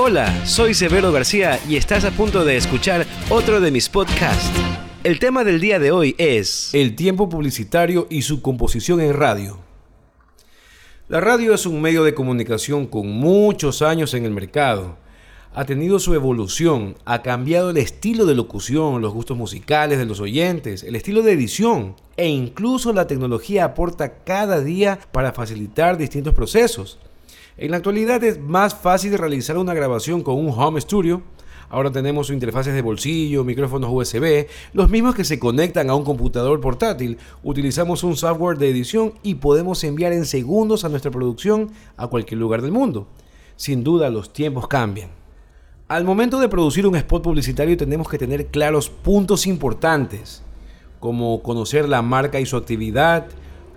Hola, soy Severo García y estás a punto de escuchar otro de mis podcasts. El tema del día de hoy es el tiempo publicitario y su composición en radio. La radio es un medio de comunicación con muchos años en el mercado. Ha tenido su evolución, ha cambiado el estilo de locución, los gustos musicales de los oyentes, el estilo de edición e incluso la tecnología aporta cada día para facilitar distintos procesos. En la actualidad es más fácil realizar una grabación con un home studio. Ahora tenemos interfaces de bolsillo, micrófonos USB, los mismos que se conectan a un computador portátil. Utilizamos un software de edición y podemos enviar en segundos a nuestra producción a cualquier lugar del mundo. Sin duda los tiempos cambian. Al momento de producir un spot publicitario tenemos que tener claros puntos importantes, como conocer la marca y su actividad,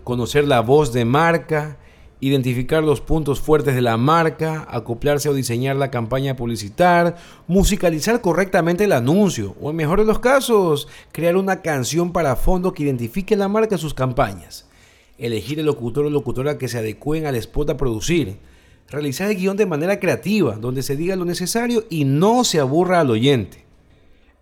conocer la voz de marca, identificar los puntos fuertes de la marca, acoplarse o diseñar la campaña publicitar, musicalizar correctamente el anuncio, o en mejor de los casos, crear una canción para fondo que identifique la marca en sus campañas, elegir el locutor o locutora que se adecúen al spot a producir, realizar el guion de manera creativa, donde se diga lo necesario y no se aburra al oyente.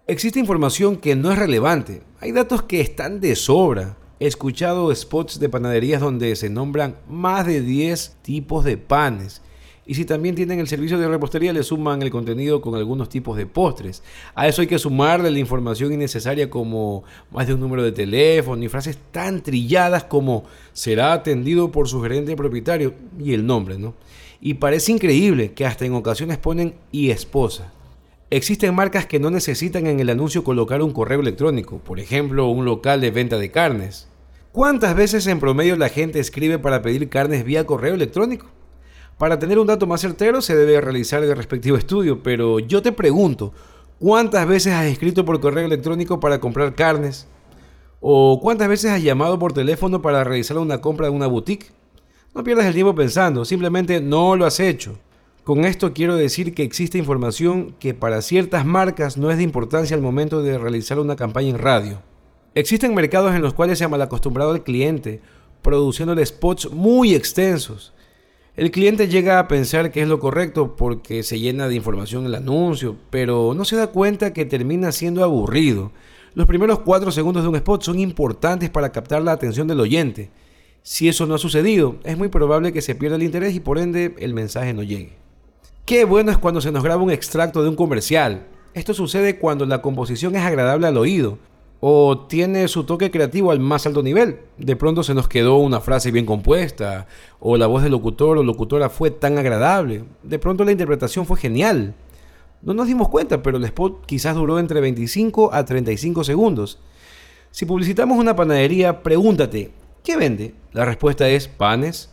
Existe información que no es relevante, hay datos que están de sobra, escuchado spots de panaderías donde se nombran más de 10 tipos de panes. Y si también tienen el servicio de repostería, le suman el contenido con algunos tipos de postres. A eso hay que sumarle la información innecesaria como más de un número de teléfono y frases tan trilladas como será atendido por su gerente propietario y el nombre, ¿no? Y parece increíble que hasta en ocasiones ponen y esposa. Existen marcas que no necesitan en el anuncio colocar un correo electrónico, por ejemplo, un local de venta de carnes. ¿Cuántas veces en promedio la gente escribe para pedir carnes vía correo electrónico? Para tener un dato más certero se debe realizar el respectivo estudio, pero yo te pregunto, ¿cuántas veces has escrito por correo electrónico para comprar carnes? ¿O cuántas veces has llamado por teléfono para realizar una compra en una boutique? No pierdas el tiempo pensando, simplemente no lo has hecho. Con esto quiero decir que existe información que para ciertas marcas no es de importancia al momento de realizar una campaña en radio. Existen mercados en los cuales se ha malacostumbrado al cliente, produciéndole spots muy extensos. El cliente llega a pensar que es lo correcto porque se llena de información el anuncio, pero no se da cuenta que termina siendo aburrido. Los primeros 4 segundos de un spot son importantes para captar la atención del oyente. Si eso no ha sucedido, es muy probable que se pierda el interés y por ende el mensaje no llegue. Qué bueno es cuando se nos graba un extracto de un comercial. Esto sucede cuando la composición es agradable al oído o tiene su toque creativo al más alto nivel. De pronto se nos quedó una frase bien compuesta o la voz del locutor o locutora fue tan agradable. De pronto la interpretación fue genial. No nos dimos cuenta, pero el spot quizás duró entre 25 a 35 segundos. Si publicitamos una panadería, pregúntate, ¿qué vende? La respuesta es panes,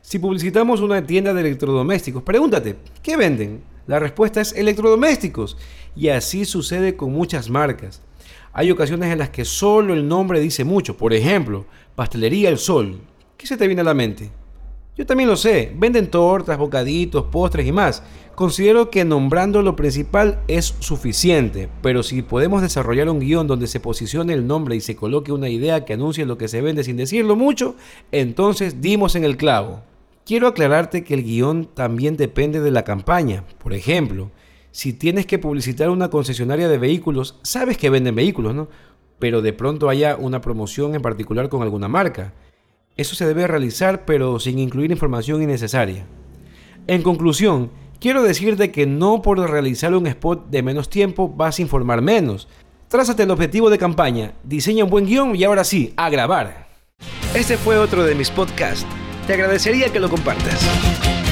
si publicitamos una tienda de electrodomésticos, pregúntate, ¿qué venden? La respuesta es electrodomésticos. Y así sucede con muchas marcas. Hay ocasiones en las que solo el nombre dice mucho. Por ejemplo, Pastelería El Sol. ¿Qué se te viene a la mente? Yo también lo sé. Venden tortas, bocaditos, postres y más. Considero que nombrando lo principal es suficiente, pero si podemos desarrollar un guion donde se posicione el nombre y se coloque una idea que anuncie lo que se vende sin decirlo mucho, entonces dimos en el clavo. Quiero aclararte que el guion también depende de la campaña. Por ejemplo, si tienes que publicitar una concesionaria de vehículos, sabes que venden vehículos, ¿no? Pero de pronto haya una promoción en particular con alguna marca. Eso se debe realizar pero sin incluir información innecesaria. En conclusión, quiero decirte que no por realizar un spot de menos tiempo vas a informar menos. Trázate el objetivo de campaña, diseña un buen guion y ahora sí, a grabar. Este fue otro de mis podcasts te agradecería que lo compartas.